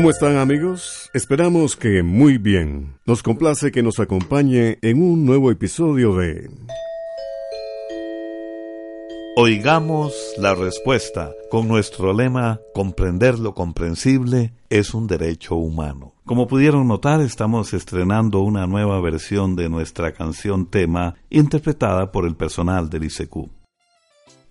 ¿Cómo están amigos? Esperamos que muy bien. Nos complace que nos acompañe en un nuevo episodio de... Oigamos la respuesta con nuestro lema Comprender lo comprensible es un derecho humano. Como pudieron notar, estamos estrenando una nueva versión de nuestra canción tema interpretada por el personal del ICQ.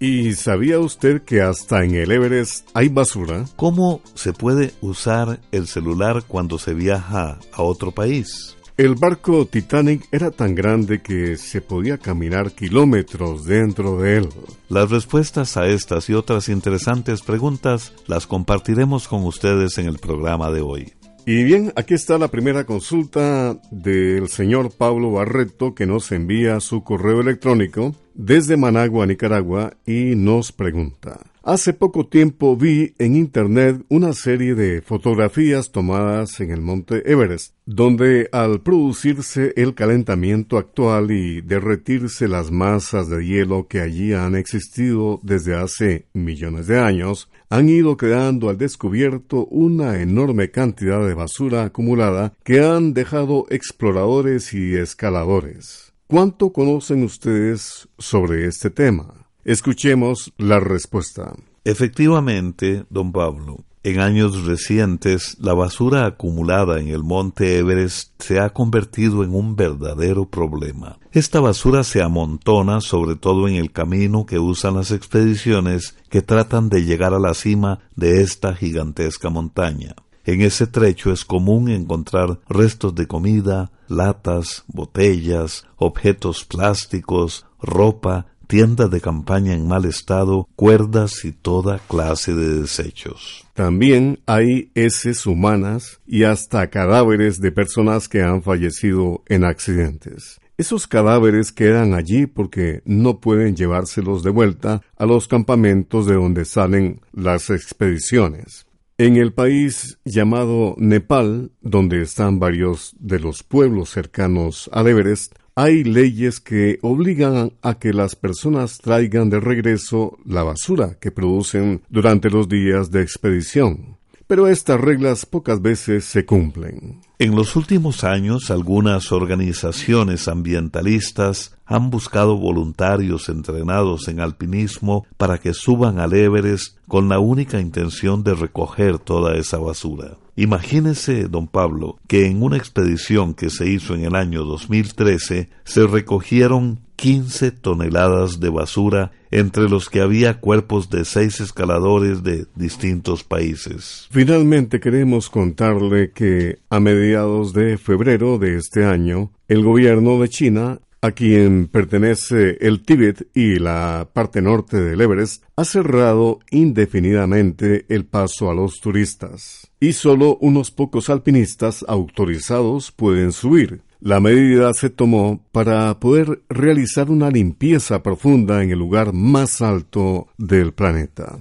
¿Y sabía usted que hasta en el Everest hay basura? ¿Cómo se puede usar el celular cuando se viaja a otro país? El barco Titanic era tan grande que se podía caminar kilómetros dentro de él. Las respuestas a estas y otras interesantes preguntas las compartiremos con ustedes en el programa de hoy. Y bien, aquí está la primera consulta del señor Pablo Barreto que nos envía su correo electrónico desde Managua, Nicaragua, y nos pregunta. Hace poco tiempo vi en internet una serie de fotografías tomadas en el monte Everest, donde al producirse el calentamiento actual y derretirse las masas de hielo que allí han existido desde hace millones de años, han ido quedando al descubierto una enorme cantidad de basura acumulada que han dejado exploradores y escaladores. ¿Cuánto conocen ustedes sobre este tema? Escuchemos la respuesta. Efectivamente, don Pablo, en años recientes la basura acumulada en el monte Everest se ha convertido en un verdadero problema. Esta basura se amontona sobre todo en el camino que usan las expediciones que tratan de llegar a la cima de esta gigantesca montaña. En ese trecho es común encontrar restos de comida, latas, botellas, objetos plásticos, ropa, tiendas de campaña en mal estado, cuerdas y toda clase de desechos. También hay heces humanas y hasta cadáveres de personas que han fallecido en accidentes. Esos cadáveres quedan allí porque no pueden llevárselos de vuelta a los campamentos de donde salen las expediciones. En el país llamado Nepal, donde están varios de los pueblos cercanos al Everest, hay leyes que obligan a que las personas traigan de regreso la basura que producen durante los días de expedición. Pero estas reglas pocas veces se cumplen. En los últimos años, algunas organizaciones ambientalistas han buscado voluntarios entrenados en alpinismo para que suban al Everest con la única intención de recoger toda esa basura. Imagínese, don Pablo, que en una expedición que se hizo en el año 2013 se recogieron 15 toneladas de basura, entre los que había cuerpos de seis escaladores de distintos países. Finalmente queremos contarle que a mediados de febrero de este año, el gobierno de China a quien pertenece el Tíbet y la parte norte del Everest, ha cerrado indefinidamente el paso a los turistas. Y solo unos pocos alpinistas autorizados pueden subir. La medida se tomó para poder realizar una limpieza profunda en el lugar más alto del planeta.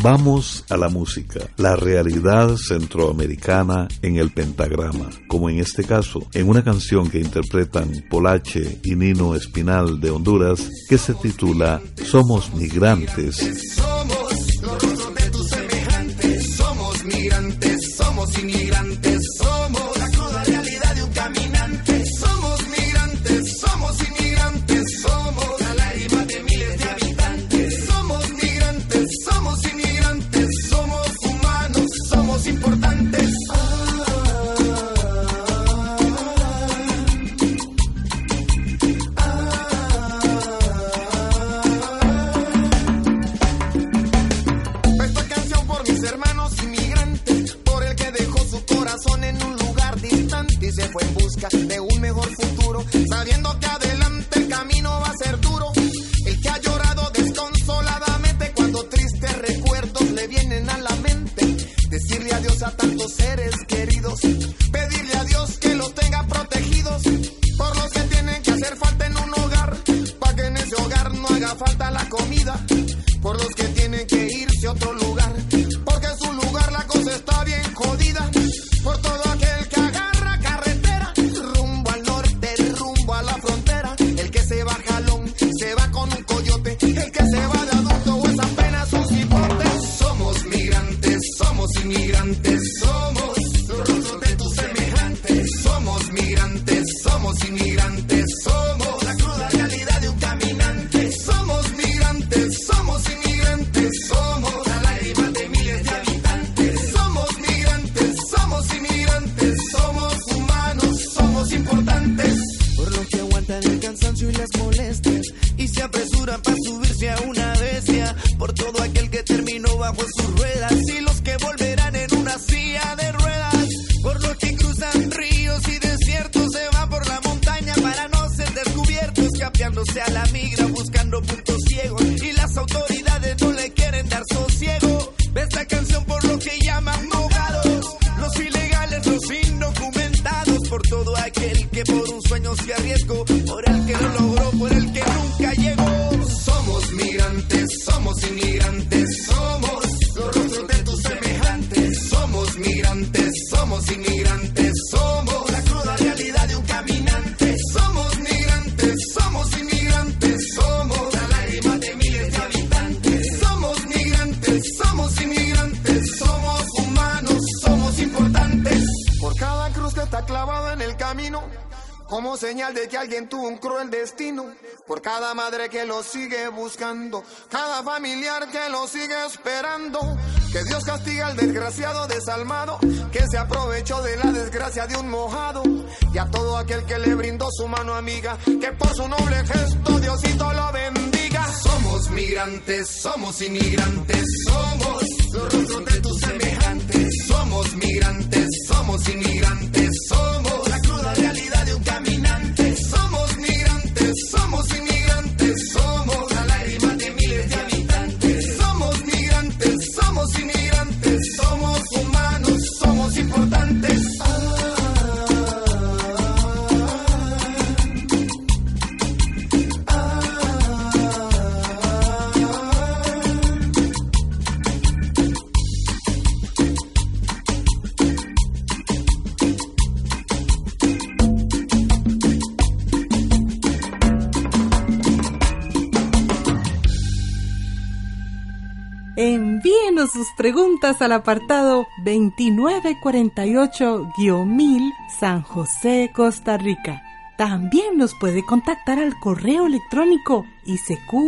Vamos a la música, la realidad centroamericana en el pentagrama, como en este caso, en una canción que interpretan Polache y Nino Espinal de Honduras, que se titula Somos Migrantes. Somos los de tus semejantes, somos migrantes, somos inmigrantes. inmigrantes ruedas y los que volverán en una silla de ruedas, por los que cruzan ríos y desiertos, se van por la montaña para no ser descubiertos, escapeándose a la migra, buscando puntos ciegos, y las autoridades no le quieren dar sosiego. Ve esta canción por lo que llaman mogados, los ilegales, los indocumentados, por todo aquel que por un sueño se arriesgó. Como señal de que alguien tuvo un cruel destino. Por cada madre que lo sigue buscando, cada familiar que lo sigue esperando. Que Dios castiga al desgraciado desalmado, que se aprovechó de la desgracia de un mojado. Y a todo aquel que le brindó su mano amiga, que por su noble gesto Diosito lo bendiga. Somos migrantes, somos inmigrantes, somos los rostros de tus semejantes. Somos migrantes, somos inmigrantes, Sus preguntas al apartado 2948-1000 San José, Costa Rica. También nos puede contactar al correo electrónico isq.org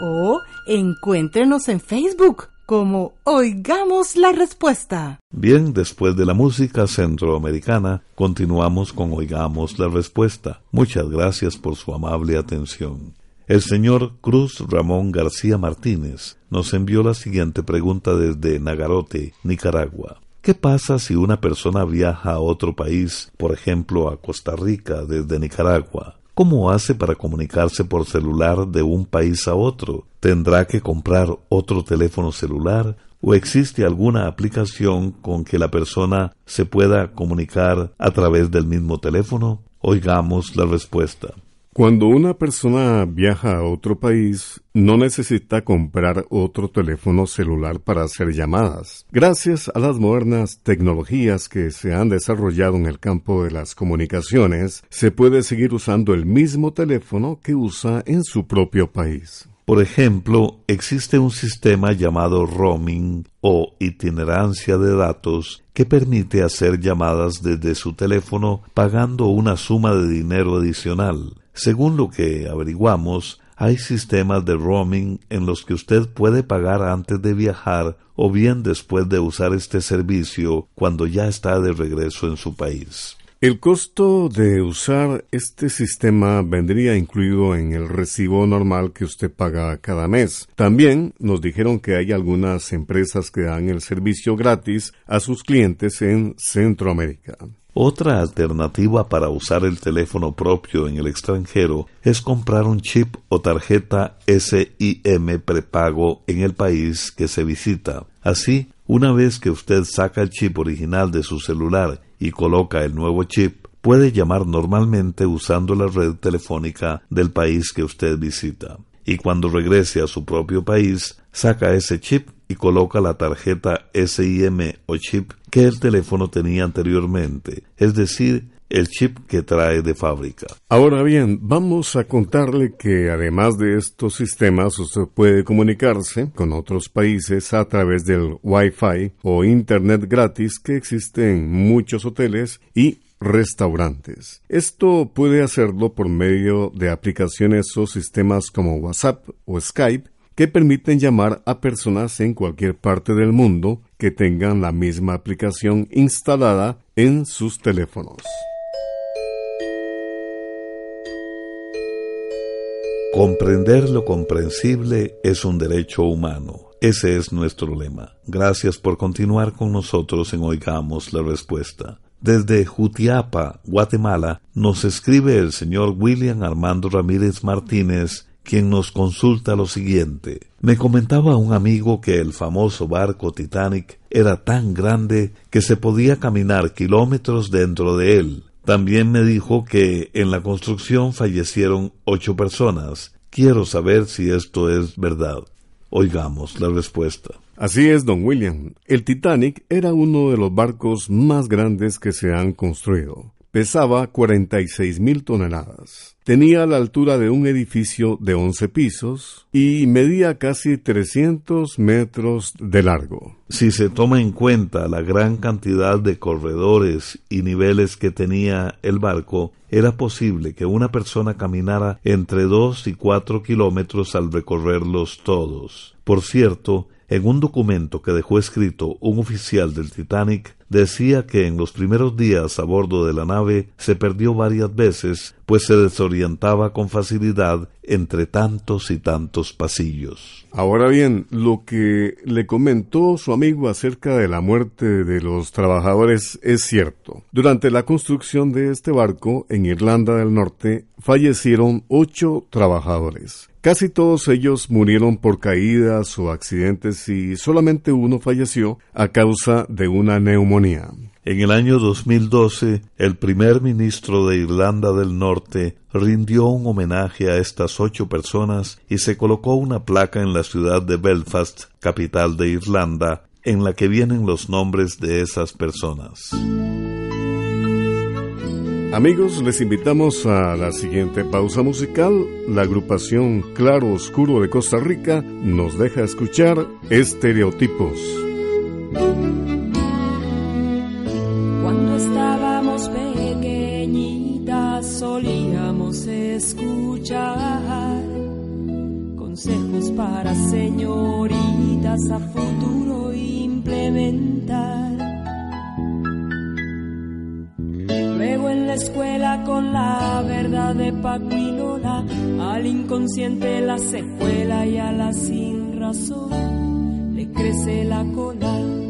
o encuéntrenos en Facebook como Oigamos la Respuesta. Bien, después de la música centroamericana, continuamos con Oigamos la Respuesta. Muchas gracias por su amable atención. El señor Cruz Ramón García Martínez nos envió la siguiente pregunta desde Nagarote, Nicaragua. ¿Qué pasa si una persona viaja a otro país, por ejemplo a Costa Rica desde Nicaragua? ¿Cómo hace para comunicarse por celular de un país a otro? ¿Tendrá que comprar otro teléfono celular? ¿O existe alguna aplicación con que la persona se pueda comunicar a través del mismo teléfono? Oigamos la respuesta. Cuando una persona viaja a otro país, no necesita comprar otro teléfono celular para hacer llamadas. Gracias a las modernas tecnologías que se han desarrollado en el campo de las comunicaciones, se puede seguir usando el mismo teléfono que usa en su propio país. Por ejemplo, existe un sistema llamado roaming o itinerancia de datos que permite hacer llamadas desde su teléfono pagando una suma de dinero adicional. Según lo que averiguamos, hay sistemas de roaming en los que usted puede pagar antes de viajar o bien después de usar este servicio cuando ya está de regreso en su país. El costo de usar este sistema vendría incluido en el recibo normal que usted paga cada mes. También nos dijeron que hay algunas empresas que dan el servicio gratis a sus clientes en Centroamérica. Otra alternativa para usar el teléfono propio en el extranjero es comprar un chip o tarjeta SIM prepago en el país que se visita. Así, una vez que usted saca el chip original de su celular y coloca el nuevo chip, puede llamar normalmente usando la red telefónica del país que usted visita. Y cuando regrese a su propio país, saca ese chip y coloca la tarjeta SIM o chip que el teléfono tenía anteriormente, es decir, el chip que trae de fábrica. Ahora bien, vamos a contarle que además de estos sistemas usted puede comunicarse con otros países a través del Wi-Fi o Internet gratis que existe en muchos hoteles y restaurantes. Esto puede hacerlo por medio de aplicaciones o sistemas como WhatsApp o Skype que permiten llamar a personas en cualquier parte del mundo que tengan la misma aplicación instalada en sus teléfonos. Comprender lo comprensible es un derecho humano. Ese es nuestro lema. Gracias por continuar con nosotros en Oigamos la Respuesta. Desde Jutiapa, Guatemala, nos escribe el señor William Armando Ramírez Martínez, quien nos consulta lo siguiente. Me comentaba un amigo que el famoso barco Titanic era tan grande que se podía caminar kilómetros dentro de él. También me dijo que en la construcción fallecieron ocho personas. Quiero saber si esto es verdad. Oigamos la respuesta. Así es, don William. El Titanic era uno de los barcos más grandes que se han construido. Pesaba 46 mil toneladas. Tenía la altura de un edificio de 11 pisos y medía casi 300 metros de largo. Si se toma en cuenta la gran cantidad de corredores y niveles que tenía el barco, era posible que una persona caminara entre dos y cuatro kilómetros al recorrerlos todos. Por cierto, en un documento que dejó escrito un oficial del Titanic, decía que en los primeros días a bordo de la nave se perdió varias veces, pues se desorientaba con facilidad entre tantos y tantos pasillos. Ahora bien, lo que le comentó su amigo acerca de la muerte de los trabajadores es cierto. Durante la construcción de este barco en Irlanda del Norte fallecieron ocho trabajadores. Casi todos ellos murieron por caídas o accidentes y solamente uno falleció a causa de una neumonía. En el año 2012, el primer ministro de Irlanda del Norte rindió un homenaje a estas ocho personas y se colocó una placa en la ciudad de Belfast, capital de Irlanda, en la que vienen los nombres de esas personas. Amigos, les invitamos a la siguiente pausa musical. La agrupación Claro Oscuro de Costa Rica nos deja escuchar Estereotipos. Cuando estábamos pequeñitas solíamos escuchar consejos para señoritas a futuro implementar. La escuela con la verdad de Paco al inconsciente la secuela y a la sin razón le crece la cola.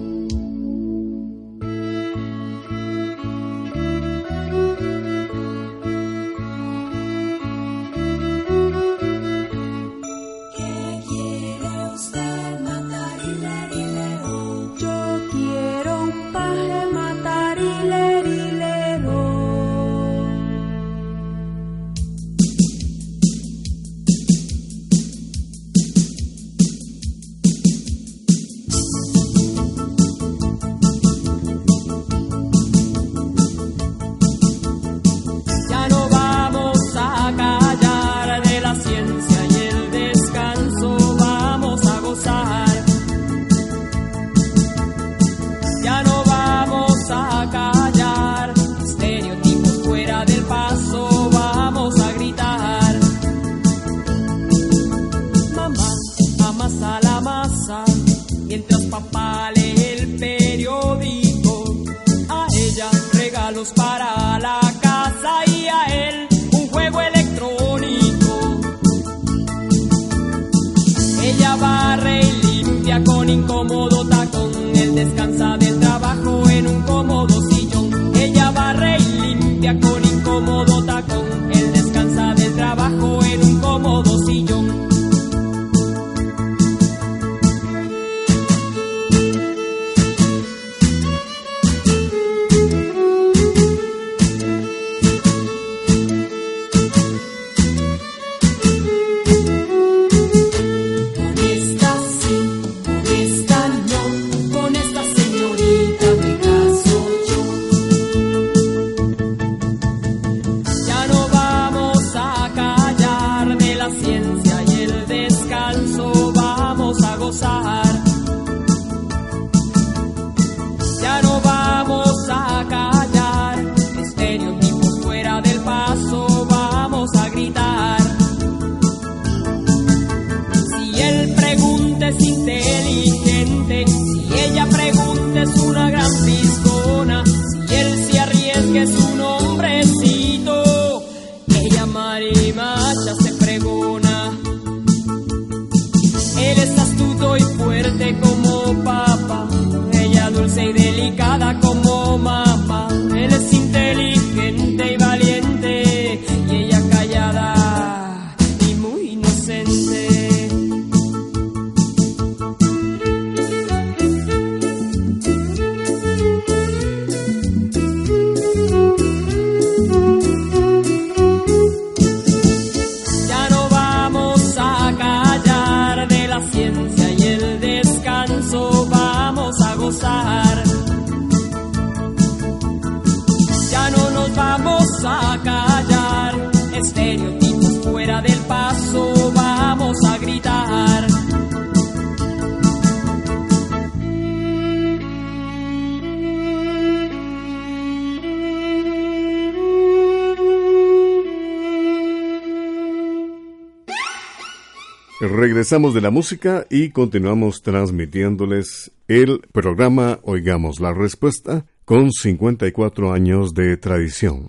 Regresamos de la música y continuamos transmitiéndoles el programa Oigamos la Respuesta con 54 años de tradición.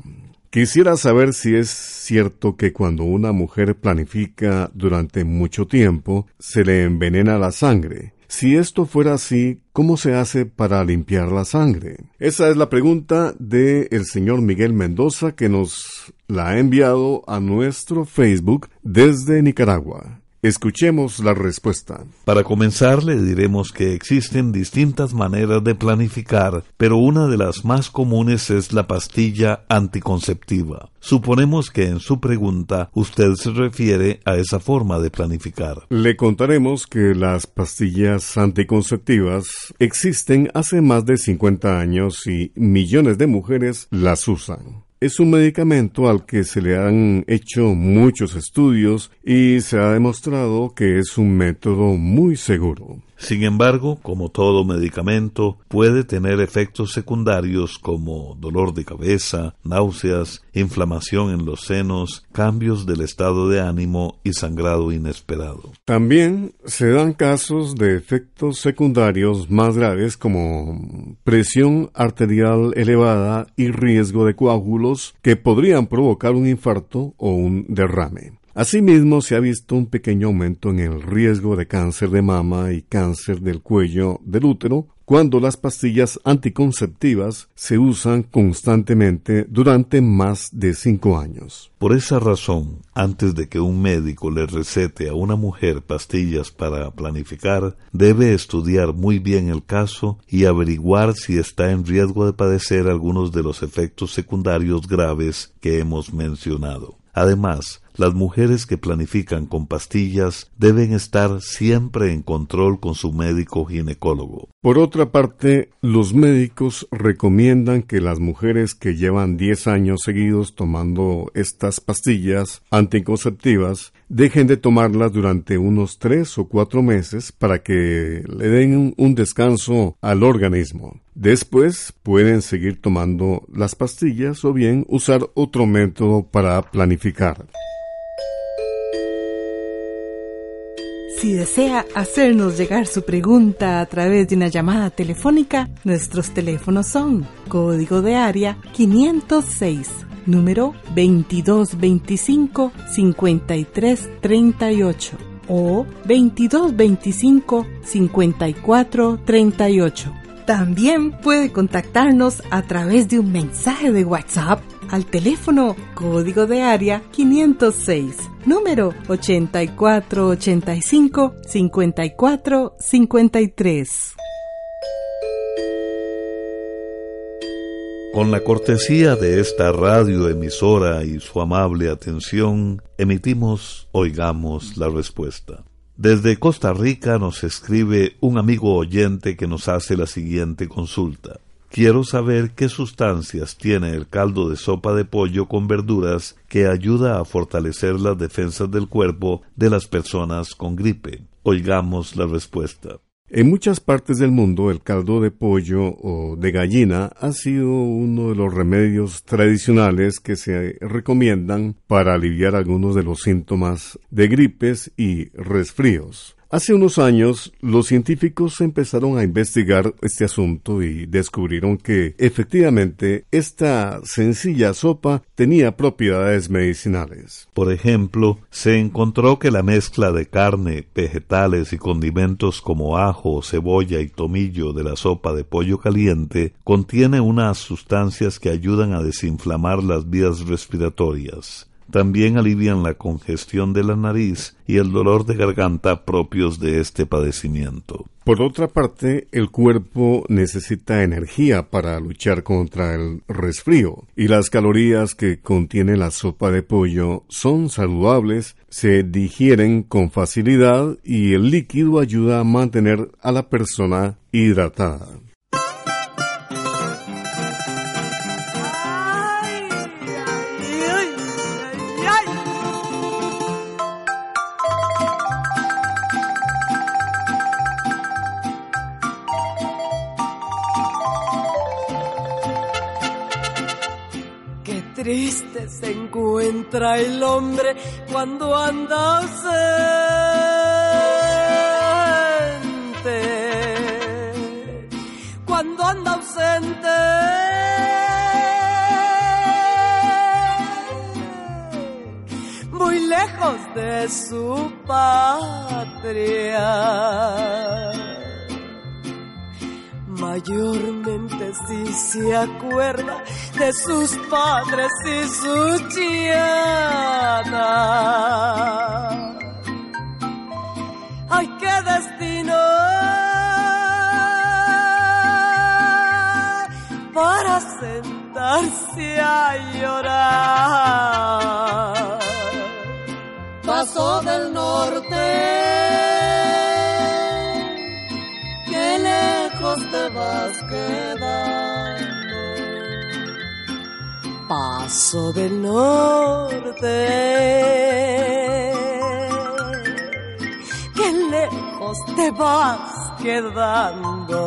Quisiera saber si es cierto que cuando una mujer planifica durante mucho tiempo, se le envenena la sangre. Si esto fuera así, ¿cómo se hace para limpiar la sangre? Esa es la pregunta del el señor Miguel Mendoza que nos la ha enviado a nuestro Facebook desde Nicaragua. Escuchemos la respuesta. Para comenzar, le diremos que existen distintas maneras de planificar, pero una de las más comunes es la pastilla anticonceptiva. Suponemos que en su pregunta usted se refiere a esa forma de planificar. Le contaremos que las pastillas anticonceptivas existen hace más de 50 años y millones de mujeres las usan. Es un medicamento al que se le han hecho muchos estudios y se ha demostrado que es un método muy seguro. Sin embargo, como todo medicamento, puede tener efectos secundarios como dolor de cabeza, náuseas, inflamación en los senos, cambios del estado de ánimo y sangrado inesperado. También se dan casos de efectos secundarios más graves como presión arterial elevada y riesgo de coágulos que podrían provocar un infarto o un derrame. Asimismo, se ha visto un pequeño aumento en el riesgo de cáncer de mama y cáncer del cuello del útero cuando las pastillas anticonceptivas se usan constantemente durante más de cinco años. Por esa razón, antes de que un médico le recete a una mujer pastillas para planificar, debe estudiar muy bien el caso y averiguar si está en riesgo de padecer algunos de los efectos secundarios graves que hemos mencionado. Además, las mujeres que planifican con pastillas deben estar siempre en control con su médico ginecólogo. Por otra parte, los médicos recomiendan que las mujeres que llevan 10 años seguidos tomando estas pastillas anticonceptivas dejen de tomarlas durante unos 3 o 4 meses para que le den un descanso al organismo. Después pueden seguir tomando las pastillas o bien usar otro método para planificar. Si desea hacernos llegar su pregunta a través de una llamada telefónica, nuestros teléfonos son código de área 506, número 2225-5338 o 2225-5438. También puede contactarnos a través de un mensaje de WhatsApp al teléfono código de área 506, número 8485 5453. Con la cortesía de esta radioemisora y su amable atención, emitimos Oigamos la Respuesta. Desde Costa Rica nos escribe un amigo oyente que nos hace la siguiente consulta. Quiero saber qué sustancias tiene el caldo de sopa de pollo con verduras que ayuda a fortalecer las defensas del cuerpo de las personas con gripe. Oigamos la respuesta. En muchas partes del mundo el caldo de pollo o de gallina ha sido uno de los remedios tradicionales que se recomiendan para aliviar algunos de los síntomas de gripes y resfríos. Hace unos años, los científicos empezaron a investigar este asunto y descubrieron que efectivamente esta sencilla sopa tenía propiedades medicinales. Por ejemplo, se encontró que la mezcla de carne, vegetales y condimentos como ajo, cebolla y tomillo de la sopa de pollo caliente contiene unas sustancias que ayudan a desinflamar las vías respiratorias. También alivian la congestión de la nariz y el dolor de garganta propios de este padecimiento. Por otra parte, el cuerpo necesita energía para luchar contra el resfrío y las calorías que contiene la sopa de pollo son saludables, se digieren con facilidad y el líquido ayuda a mantener a la persona hidratada. encuentra el hombre cuando anda ausente. Cuando anda ausente. Muy lejos de su patria. Mayor si se acuerda de sus padres y su chiana. Ay, qué destino para sentarse a llorar. Paso del norte, te vas quedando. Paso del norte, qué lejos te vas quedando.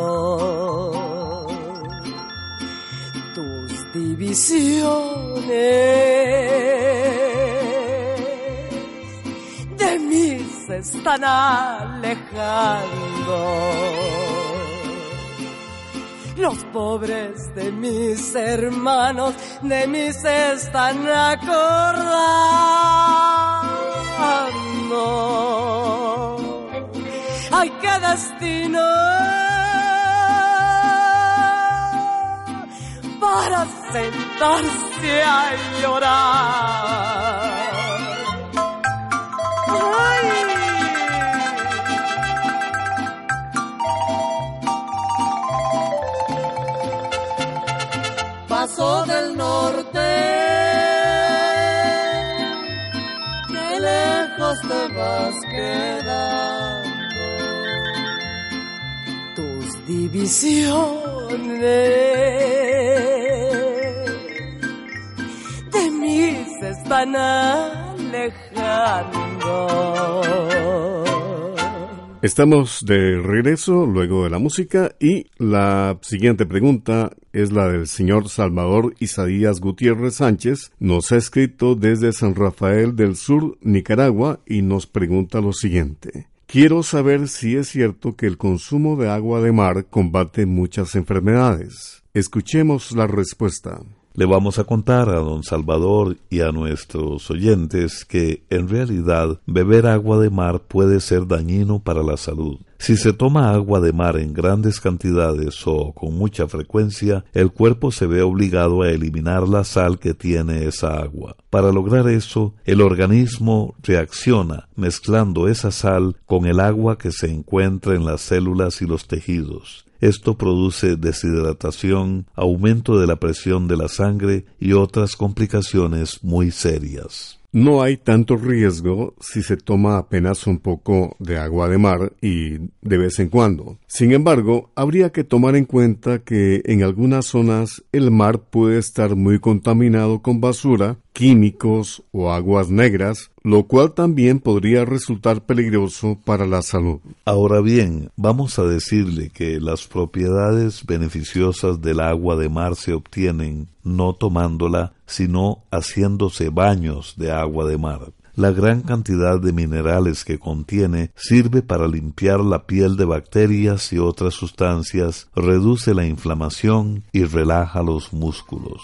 Tus divisiones de mí se están alejando. Los pobres de mis hermanos de mí se están acordando. Ay, qué destino para sentarse a llorar. Quedando. Tus divisiones de mí se están alejando. Estamos de regreso luego de la música y la siguiente pregunta es la del señor Salvador Isaías Gutiérrez Sánchez. Nos ha escrito desde San Rafael del Sur, Nicaragua, y nos pregunta lo siguiente. Quiero saber si es cierto que el consumo de agua de mar combate muchas enfermedades. Escuchemos la respuesta. Le vamos a contar a don Salvador y a nuestros oyentes que en realidad beber agua de mar puede ser dañino para la salud. Si se toma agua de mar en grandes cantidades o con mucha frecuencia, el cuerpo se ve obligado a eliminar la sal que tiene esa agua. Para lograr eso, el organismo reacciona mezclando esa sal con el agua que se encuentra en las células y los tejidos. Esto produce deshidratación, aumento de la presión de la sangre y otras complicaciones muy serias. No hay tanto riesgo si se toma apenas un poco de agua de mar y de vez en cuando. Sin embargo, habría que tomar en cuenta que en algunas zonas el mar puede estar muy contaminado con basura, químicos o aguas negras, lo cual también podría resultar peligroso para la salud. Ahora bien, vamos a decirle que las propiedades beneficiosas del agua de mar se obtienen no tomándola, sino haciéndose baños de agua de mar. La gran cantidad de minerales que contiene sirve para limpiar la piel de bacterias y otras sustancias, reduce la inflamación y relaja los músculos.